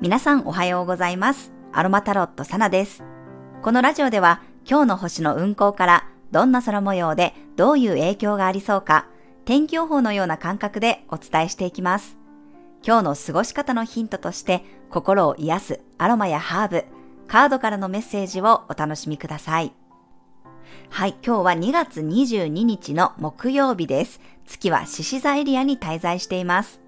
皆さんおはようございます。アロマタロットサナです。このラジオでは今日の星の運行からどんな空模様でどういう影響がありそうか、天気予報のような感覚でお伝えしていきます。今日の過ごし方のヒントとして心を癒すアロマやハーブ、カードからのメッセージをお楽しみください。はい、今日は2月22日の木曜日です。月は獅子座エリアに滞在しています。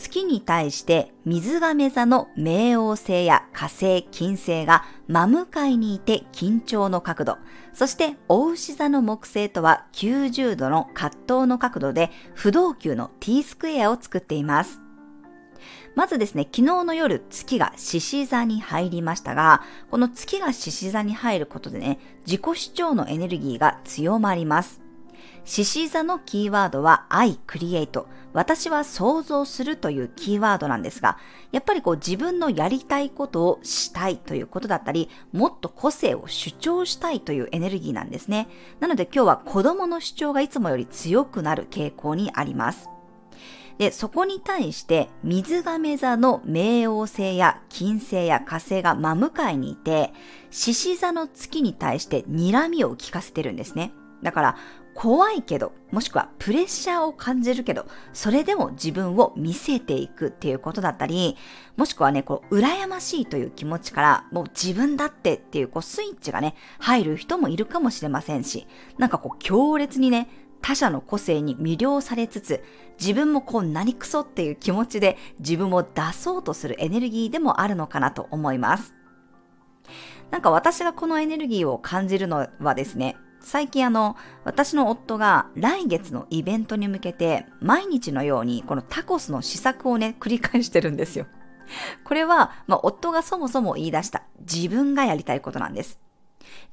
月に対して水亀座の冥王星や火星、金星が真向かいにいて緊張の角度、そして大牛座の木星とは90度の葛藤の角度で不動級の T スクエアを作っています。まずですね、昨日の夜月が獅子座に入りましたが、この月が獅子座に入ることでね、自己主張のエネルギーが強まります。獅子座のキーワードは I create 私は想像するというキーワードなんですが、やっぱりこう自分のやりたいことをしたいということだったり、もっと個性を主張したいというエネルギーなんですね。なので今日は子供の主張がいつもより強くなる傾向にあります。で、そこに対して、水亀座の冥王星や金星や火星が真向かいにいて、獅子座の月に対して睨みを聞かせてるんですね。だから、怖いけど、もしくはプレッシャーを感じるけど、それでも自分を見せていくっていうことだったり、もしくはね、こう、羨ましいという気持ちから、もう自分だってっていう、こう、スイッチがね、入る人もいるかもしれませんし、なんかこう、強烈にね、他者の個性に魅了されつつ、自分もこう何クソっていう気持ちで自分を出そうとするエネルギーでもあるのかなと思います。なんか私がこのエネルギーを感じるのはですね、最近あの、私の夫が来月のイベントに向けて毎日のようにこのタコスの試作をね、繰り返してるんですよ。これは、まあ、夫がそもそも言い出した自分がやりたいことなんです。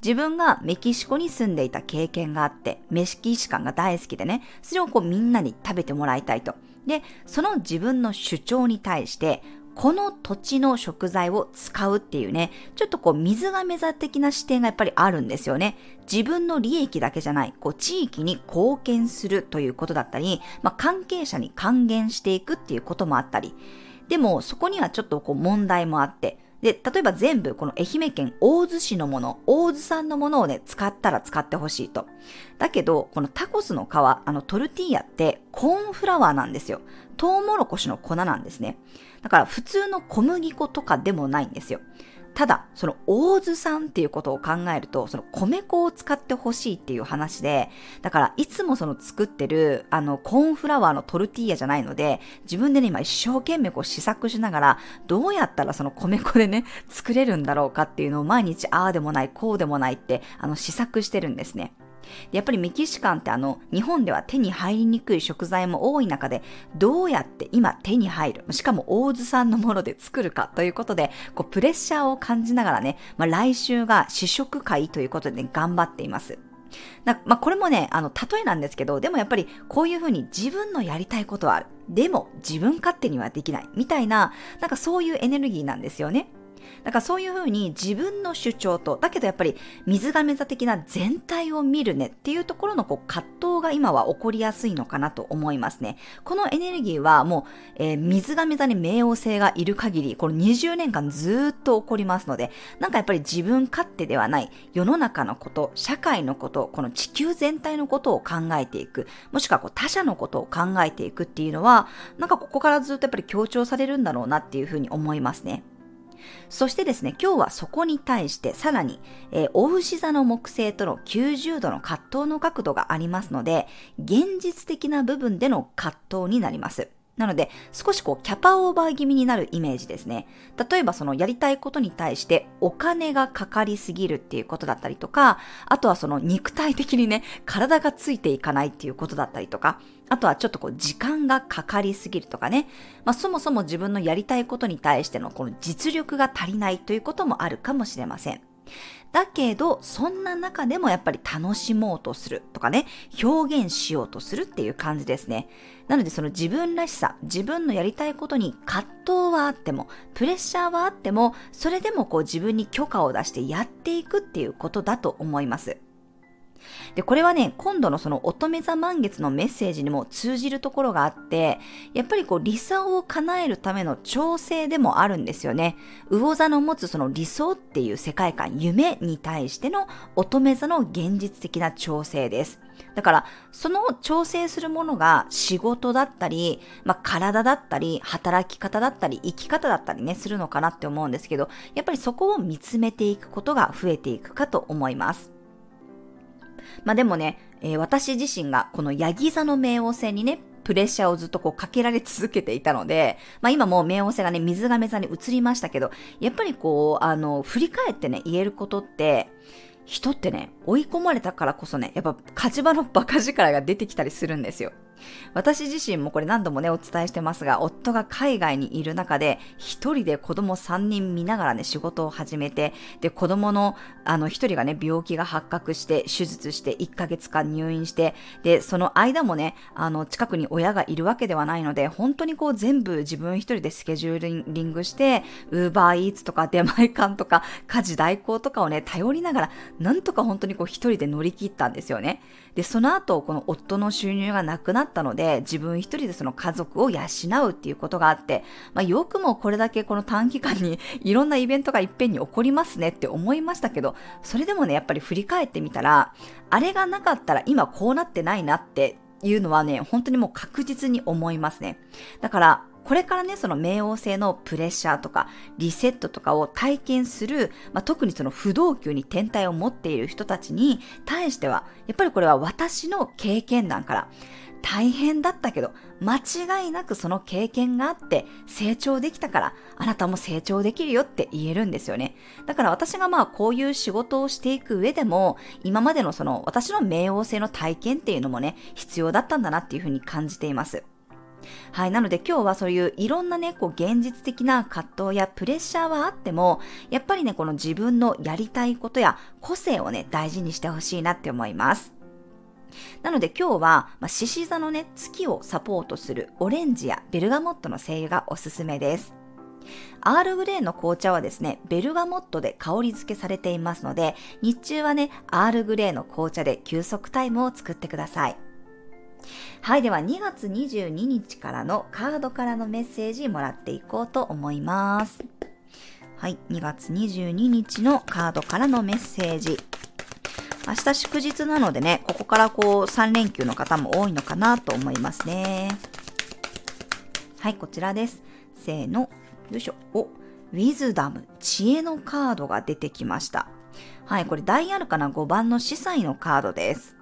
自分がメキシコに住んでいた経験があって、メキシカンが大好きでね、それをこうみんなに食べてもらいたいと。で、その自分の主張に対して、この土地の食材を使うっていうね、ちょっとこう水亀座的な視点がやっぱりあるんですよね。自分の利益だけじゃない、こう地域に貢献するということだったり、まあ、関係者に還元していくっていうこともあったり、でもそこにはちょっとこう問題もあって、で、例えば全部この愛媛県大洲市のもの、大洲産のものをね、使ったら使ってほしいと。だけど、このタコスの皮、あのトルティーヤってコーンフラワーなんですよ。トウモロコシの粉なんですね。だから普通の小麦粉とかでもないんですよ。ただ、その大豆さんっていうことを考えると、その米粉を使ってほしいっていう話で、だからいつもその作ってる、あの、コーンフラワーのトルティーヤじゃないので、自分でね、今一生懸命こう試作しながら、どうやったらその米粉でね、作れるんだろうかっていうのを毎日、ああでもない、こうでもないって、あの、試作してるんですね。やっぱりメキシカンってあの、日本では手に入りにくい食材も多い中で、どうやって今手に入る、しかも大津産のもので作るかということで、こう、プレッシャーを感じながらね、まあ、来週が試食会ということで、ね、頑張っています。なまあ、これもね、あの、例えなんですけど、でもやっぱりこういうふうに自分のやりたいことはある。でも自分勝手にはできない。みたいな、なんかそういうエネルギーなんですよね。だからそういうふうに自分の主張と、だけどやっぱり水亀座的な全体を見るねっていうところのこう葛藤が今は起こりやすいのかなと思いますね。このエネルギーはもう、えー、水亀座に冥王星がいる限り、この20年間ずっと起こりますので、なんかやっぱり自分勝手ではない世の中のこと、社会のこと、この地球全体のことを考えていく、もしくはこう他者のことを考えていくっていうのは、なんかここからずっとやっぱり強調されるんだろうなっていうふうに思いますね。そしてですね、今日はそこに対してさらに、えー、大牛座の木星との90度の葛藤の角度がありますので、現実的な部分での葛藤になります。なので、少しこう、キャパオーバー気味になるイメージですね。例えばそのやりたいことに対してお金がかかりすぎるっていうことだったりとか、あとはその肉体的にね、体がついていかないっていうことだったりとか、あとはちょっとこう、時間がかかりすぎるとかね、まあそもそも自分のやりたいことに対してのこの実力が足りないということもあるかもしれません。だけど、そんな中でもやっぱり楽しもうとするとかね、表現しようとするっていう感じですね。なのでその自分らしさ、自分のやりたいことに葛藤はあっても、プレッシャーはあっても、それでもこう自分に許可を出してやっていくっていうことだと思います。で、これはね、今度のその乙女座満月のメッセージにも通じるところがあって、やっぱりこう理想を叶えるための調整でもあるんですよね。魚座の持つその理想っていう世界観、夢に対しての乙女座の現実的な調整です。だから、その調整するものが仕事だったり、まあ、体だったり、働き方だったり、生き方だったりね、するのかなって思うんですけど、やっぱりそこを見つめていくことが増えていくかと思います。まあでもね、えー、私自身がこのヤギ座の冥王星にね、プレッシャーをずっとこうかけられ続けていたので、まあ今もう冥王星がね、水亀座に移りましたけど、やっぱりこう、あの、振り返ってね、言えることって、人ってね、追い込まれたからこそね、やっぱ火事場の馬鹿力が出てきたりするんですよ。私自身もこれ何度もね、お伝えしてますが、夫が海外にいる中で、一人で子供3人見ながらね、仕事を始めて、で、子供の、あの、一人がね、病気が発覚して、手術して、1ヶ月間入院して、で、その間もね、あの、近くに親がいるわけではないので、本当にこう全部自分一人でスケジューリングして、ウーバーイーツとか出前館とか、家事代行とかをね、頼りながら、なんとか本当にこう一人で乗り切ったんですよね。で、その後、この夫の収入がなくなってったので、自分一人でその家族を養うっていうことがあって、まあ、よくもこれだけこの短期間に いろんなイベントがいっぺんに起こりますねって思いましたけど、それでもね、やっぱり振り返ってみたら、あれがなかったら今こうなってないなっていうのはね、本当にもう確実に思いますね。だから、これからね、その冥王星のプレッシャーとかリセットとかを体験する、まあ、特にその不動級に天体を持っている人たちに対しては、やっぱりこれは私の経験談から、大変だったけど、間違いなくその経験があって成長できたから、あなたも成長できるよって言えるんですよね。だから私がまあこういう仕事をしていく上でも、今までのその私の冥王星の体験っていうのもね、必要だったんだなっていうふうに感じています。はい。なので今日はそういういろんなね、こう現実的な葛藤やプレッシャーはあっても、やっぱりね、この自分のやりたいことや個性をね、大事にしてほしいなって思います。なので今日は、獅子座のね、月をサポートするオレンジやベルガモットの精油がおすすめです。アールグレーの紅茶はですね、ベルガモットで香り付けされていますので、日中はね、アールグレーの紅茶で休息タイムを作ってください。はい、では2月22日からのカードからのメッセージもらっていこうと思います。はい、2月22日のカードからのメッセージ。明日祝日なのでね、ここからこう3連休の方も多いのかなと思いますね。はい、こちらです。せーの、よいしょ。お、ウィズダム、知恵のカードが出てきました。はい、これ大アルカナ5番の司祭のカードです。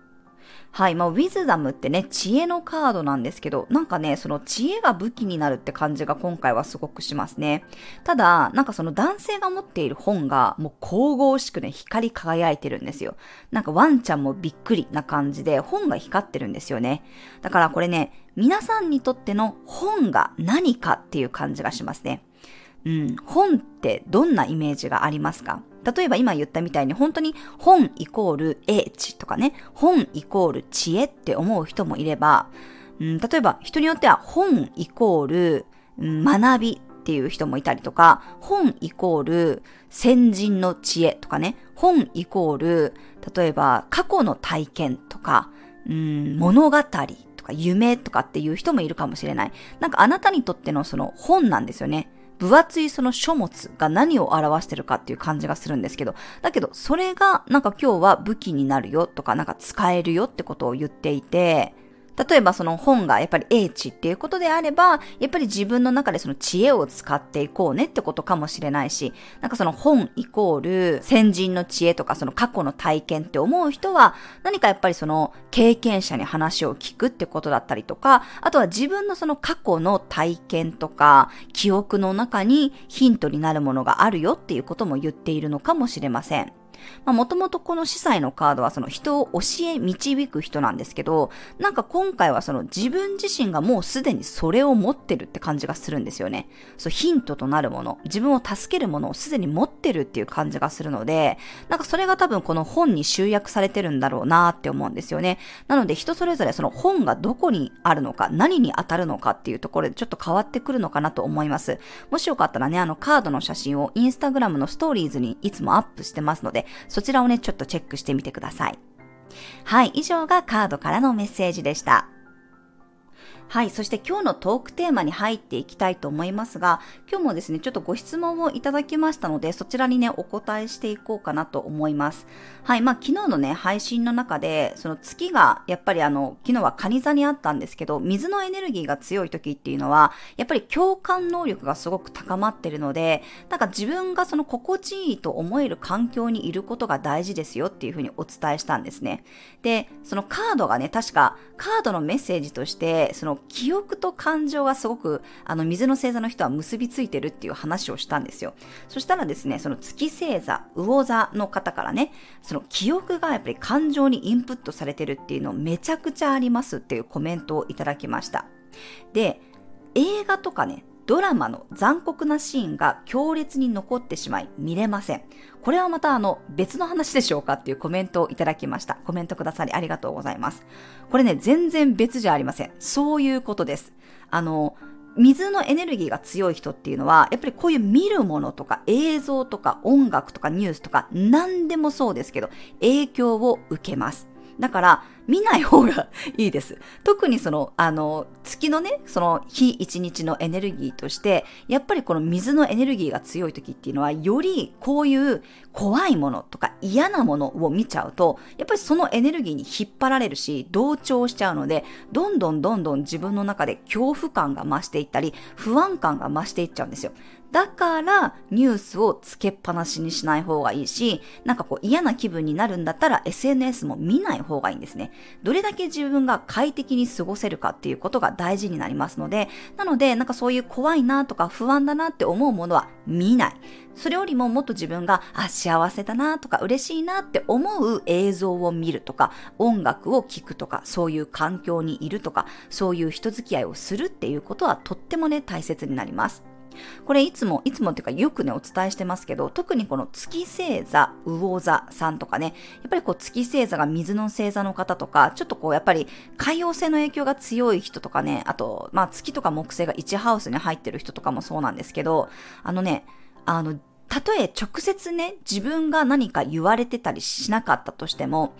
はい。まあ、ウィズダムってね、知恵のカードなんですけど、なんかね、その知恵が武器になるって感じが今回はすごくしますね。ただ、なんかその男性が持っている本がもう神々しくね、光り輝いてるんですよ。なんかワンちゃんもびっくりな感じで本が光ってるんですよね。だからこれね、皆さんにとっての本が何かっていう感じがしますね。うん、本ってどんなイメージがありますか？例えば今言ったみたいに本当に本イコール英知とかね、本イコール知恵って思う人もいれば、うん、例えば人によっては本イコール、学びっていう人もいたりとか、本イコール先人の知恵とかね、本イコール、例えば過去の体験とか、うん、物語とか夢とかっていう人もいるかもしれない。なんかあなたにとってのその本なんですよね。分厚いその書物が何を表してるかっていう感じがするんですけど、だけどそれがなんか今日は武器になるよとかなんか使えるよってことを言っていて、例えばその本がやっぱり英知っていうことであれば、やっぱり自分の中でその知恵を使っていこうねってことかもしれないし、なんかその本イコール先人の知恵とかその過去の体験って思う人は、何かやっぱりその経験者に話を聞くってことだったりとか、あとは自分のその過去の体験とか記憶の中にヒントになるものがあるよっていうことも言っているのかもしれません。ま、もともとこの司祭のカードはその人を教え導く人なんですけど、なんか今回はその自分自身がもうすでにそれを持ってるって感じがするんですよね。そう、ヒントとなるもの、自分を助けるものをすでに持ってるっていう感じがするので、なんかそれが多分この本に集約されてるんだろうなって思うんですよね。なので人それぞれその本がどこにあるのか、何に当たるのかっていうところでちょっと変わってくるのかなと思います。もしよかったらね、あのカードの写真をインスタグラムのストーリーズにいつもアップしてますので、そちらをね、ちょっとチェックしてみてください。はい、以上がカードからのメッセージでした。はい。そして今日のトークテーマに入っていきたいと思いますが、今日もですね、ちょっとご質問をいただきましたので、そちらにね、お答えしていこうかなと思います。はい。まあ、昨日のね、配信の中で、その月が、やっぱりあの、昨日はカニ座にあったんですけど、水のエネルギーが強い時っていうのは、やっぱり共感能力がすごく高まってるので、なんか自分がその心地いいと思える環境にいることが大事ですよっていうふうにお伝えしたんですね。で、そのカードがね、確か、カードのメッセージとして、その記憶と感情がすごく、あの、水の星座の人は結びついてるっていう話をしたんですよ。そしたらですね、その月星座、魚座の方からね、その記憶がやっぱり感情にインプットされてるっていうのめちゃくちゃありますっていうコメントをいただきました。で、映画とかね、ドラマの残酷なシーンが強烈に残ってしまい見れません。これはまたあの別の話でしょうかっていうコメントをいただきました。コメントくださりありがとうございます。これね、全然別じゃありません。そういうことです。あの、水のエネルギーが強い人っていうのは、やっぱりこういう見るものとか映像とか音楽とかニュースとか何でもそうですけど、影響を受けます。だから、見ない方がいいです。特にその、あの、月のね、その日一日のエネルギーとして、やっぱりこの水のエネルギーが強い時っていうのは、よりこういう怖いものとか嫌なものを見ちゃうと、やっぱりそのエネルギーに引っ張られるし、同調しちゃうので、どんどんどんどん自分の中で恐怖感が増していったり、不安感が増していっちゃうんですよ。だからニュースをつけっぱなしにしない方がいいし、なんかこう嫌な気分になるんだったら SNS も見ない方がいいんですね。どれだけ自分が快適に過ごせるかっていうことが大事になりますので、なのでなんかそういう怖いなとか不安だなって思うものは見ない。それよりももっと自分が、あ、幸せだなとか嬉しいなって思う映像を見るとか、音楽を聴くとか、そういう環境にいるとか、そういう人付き合いをするっていうことはとってもね、大切になります。これいつも、いつもっていうかよくね、お伝えしてますけど、特にこの月星座、魚座さんとかね、やっぱりこう月星座が水の星座の方とか、ちょっとこうやっぱり海洋星の影響が強い人とかね、あと、まあ月とか木星が1ハウスに入ってる人とかもそうなんですけど、あのね、あの、たとえ直接ね、自分が何か言われてたりしなかったとしても、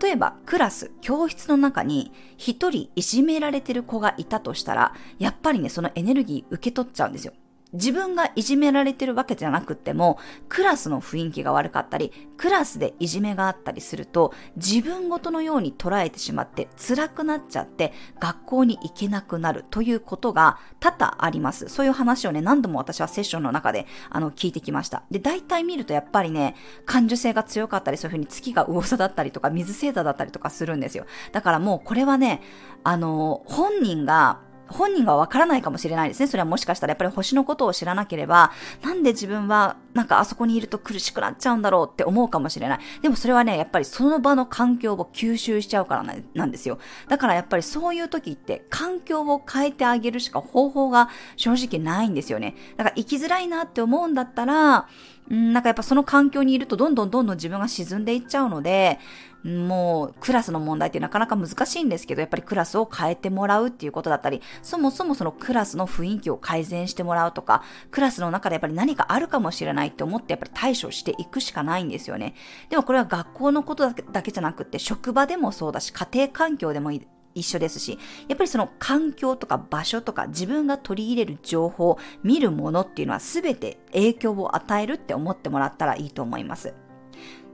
例えばクラス、教室の中に一人いじめられてる子がいたとしたら、やっぱりね、そのエネルギー受け取っちゃうんですよ。自分がいじめられてるわけじゃなくっても、クラスの雰囲気が悪かったり、クラスでいじめがあったりすると、自分ごとのように捉えてしまって辛くなっちゃって、学校に行けなくなるということが多々あります。そういう話をね、何度も私はセッションの中で、あの、聞いてきました。で、大体見るとやっぱりね、感受性が強かったり、そういうふうに月が魚座だったりとか、水星座だったりとかするんですよ。だからもうこれはね、あの、本人が本人がわからないかもしれないですね。それはもしかしたらやっぱり星のことを知らなければ、なんで自分はなんかあそこにいると苦しくなっちゃうんだろうって思うかもしれない。でもそれはね、やっぱりその場の環境を吸収しちゃうからなんですよ。だからやっぱりそういう時って環境を変えてあげるしか方法が正直ないんですよね。だから生きづらいなって思うんだったら、うんなんかやっぱその環境にいるとどんどんどんどん自分が沈んでいっちゃうので、もうクラスの問題ってなかなか難しいんですけど、やっぱりクラスを変えてもらうっていうことだったり、そもそもそのクラスの雰囲気を改善してもらうとか、クラスの中でやっぱり何かあるかもしれないって思ってやっぱり対処していくしかないんですよね。でもこれは学校のことだけじゃなくって、職場でもそうだし、家庭環境でもいい。一緒ですし、やっぱりその環境とか場所とか自分が取り入れる情報、見るものっていうのは全て影響を与えるって思ってもらったらいいと思います。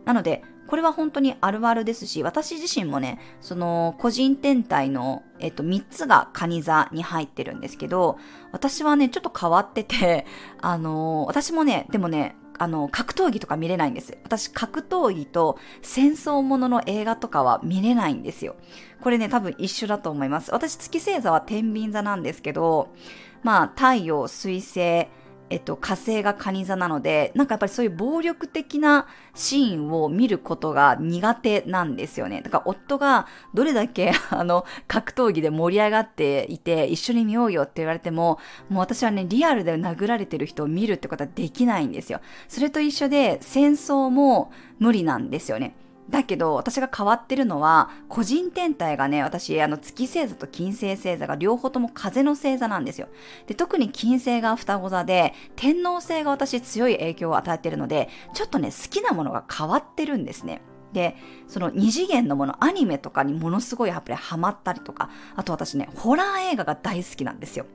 なので、これは本当にあるあるですし、私自身もね、その個人天体の、えっと、3つが蟹座に入ってるんですけど、私はね、ちょっと変わってて、あの、私もね、でもね、あの、格闘技とか見れないんです。私、格闘技と戦争ものの映画とかは見れないんですよ。これね、多分一緒だと思います。私、月星座は天秤座なんですけど、まあ、太陽、水星、えっと、火星が蟹座なので、なんかやっぱりそういう暴力的なシーンを見ることが苦手なんですよね。だから夫がどれだけ あの、格闘技で盛り上がっていて、一緒に見ようよって言われても、もう私はね、リアルで殴られてる人を見るってことはできないんですよ。それと一緒で、戦争も無理なんですよね。だけど、私が変わってるのは、個人天体がね、私、あの、月星座と金星星座が両方とも風の星座なんですよ。で、特に金星が双子座で、天皇星が私強い影響を与えてるので、ちょっとね、好きなものが変わってるんですね。で、その二次元のもの、アニメとかにものすごいやっぱりハマったりとか、あと私ね、ホラー映画が大好きなんですよ。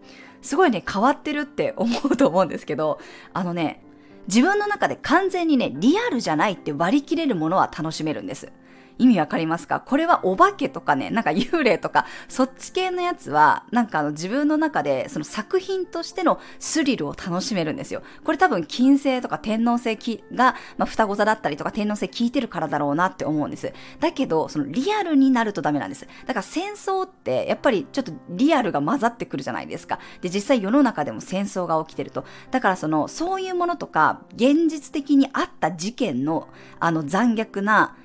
すごいね、変わってるって思うと思うんですけど、あのね、自分の中で完全にね、リアルじゃないって割り切れるものは楽しめるんです。意味わかりますか？これはお化けとかね、なんか幽霊とか、そっち系のやつは、なんかあの自分の中でその作品としてのスリルを楽しめるんですよ。これ多分金星とか天王星が、まあ、双子座だったりとか天王星効いてるからだろうなって思うんです。だけど、そのリアルになるとダメなんです。だから戦争ってやっぱりちょっとリアルが混ざってくるじゃないですか。で、実際世の中でも戦争が起きてると。だからその、そういうものとか、現実的にあった事件の、あの残虐な、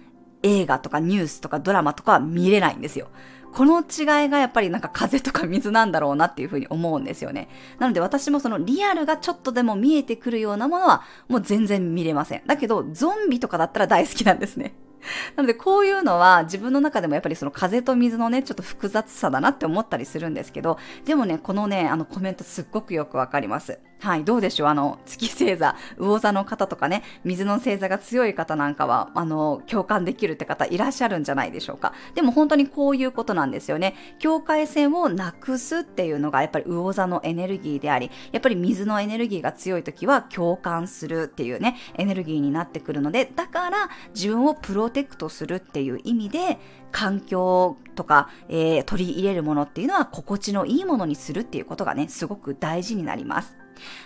映画とかニュースとかドラマとかは見れないんですよ。この違いがやっぱりなんか風とか水なんだろうなっていうふうに思うんですよね。なので私もそのリアルがちょっとでも見えてくるようなものはもう全然見れません。だけどゾンビとかだったら大好きなんですね。なのでこういうのは自分の中でもやっぱりその風と水のね、ちょっと複雑さだなって思ったりするんですけど、でもね、このね、あのコメントすっごくよくわかります。はい、どうでしょう？あの、月星座、魚座の方とかね、水の星座が強い方なんかは、あの、共感できるって方いらっしゃるんじゃないでしょうか。でも本当にこういうことなんですよね。境界線をなくすっていうのがやっぱり魚座のエネルギーであり、やっぱり水のエネルギーが強い時は共感するっていうね、エネルギーになってくるので、だから自分をプロテクトするっていう意味で、環境とか、えー、取り入れるものっていうのは心地のいいものにするっていうことがね、すごく大事になります。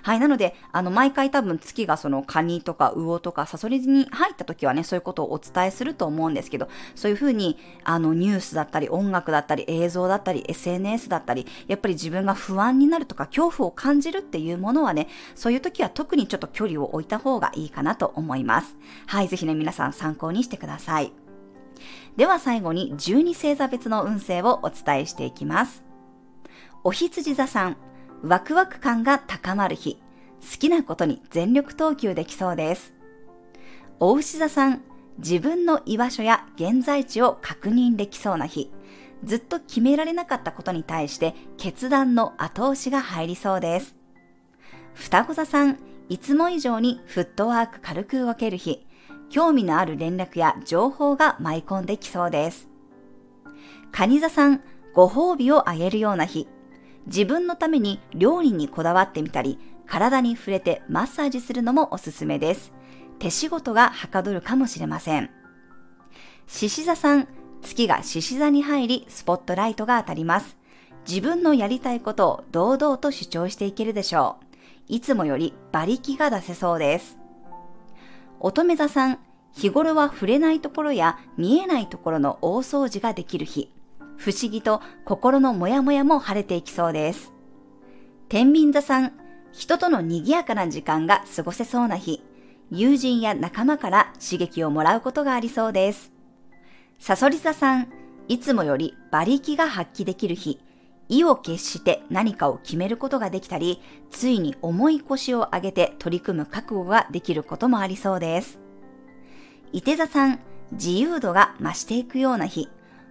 はい。なので、あの、毎回多分月がそのカニとか魚とかサソリに入った時はね、そういうことをお伝えすると思うんですけど、そういうふうに、あの、ニュースだったり、音楽だったり、映像だったり、SNS だったり、やっぱり自分が不安になるとか、恐怖を感じるっていうものはね、そういう時は特にちょっと距離を置いた方がいいかなと思います。はい。ぜひね、皆さん参考にしてください。では最後に12星座別の運勢をお伝えしていきます。お羊座さん、ワクワク感が高まる日、好きなことに全力投球できそうです。お牛座さん、自分の居場所や現在地を確認できそうな日、ずっと決められなかったことに対して決断の後押しが入りそうです。双子座さん、いつも以上にフットワーク軽く動ける日、興味のある連絡や情報が舞い込んできそうです。蟹座さん、ご褒美をあげるような日、自分のために料理にこだわってみたり、体に触れてマッサージするのもおすすめです。手仕事がはかどるかもしれません。獅子座さん、月が獅子座に入り、スポットライトが当たります。自分のやりたいことを堂々と主張していけるでしょう。いつもより馬力が出せそうです。乙女座さん、日頃は触れないところや見えないところの大掃除ができる日。不思議と心のモヤモヤも晴れていきそうです。天秤座さん、人との賑やかな時間が過ごせそうな日。友人や仲間から刺激をもらうことがありそうです。サソリ座さん、いつもより馬力が発揮できる日。意を決して何かを決めることができたり、ついに重い腰を上げて取り組む覚悟ができることもありそうです。伊手座さん、自由度が増していくような日。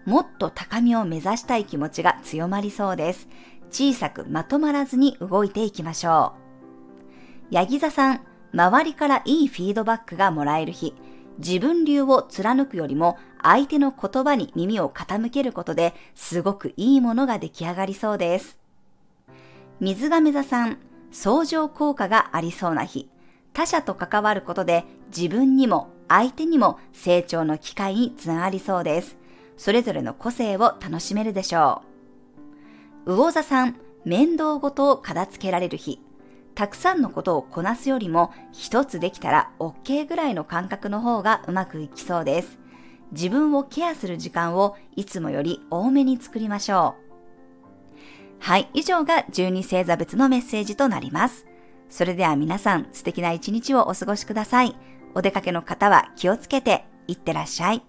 もっと高みを目指したい気持ちが強まりそうです。小さくまとまらずに動いていきましょう。ヤギ座さん、周りからいいフィードバックがもらえる日。自分流を貫くよりも相手の言葉に耳を傾けることですごくいいものが出来上がりそうです。水亀座さん、相乗効果がありそうな日。他者と関わることで自分にも相手にも成長の機会につながりそうです。それぞれの個性を楽しめるでしょう。魚座さん、面倒ごとを片付けられる日。たくさんのことをこなすよりも一つできたら OK ぐらいの感覚の方がうまくいきそうです。自分をケアする時間をいつもより多めに作りましょう。はい、以上が12星座別のメッセージとなります。それでは皆さん素敵な一日をお過ごしください。お出かけの方は気をつけていってらっしゃい。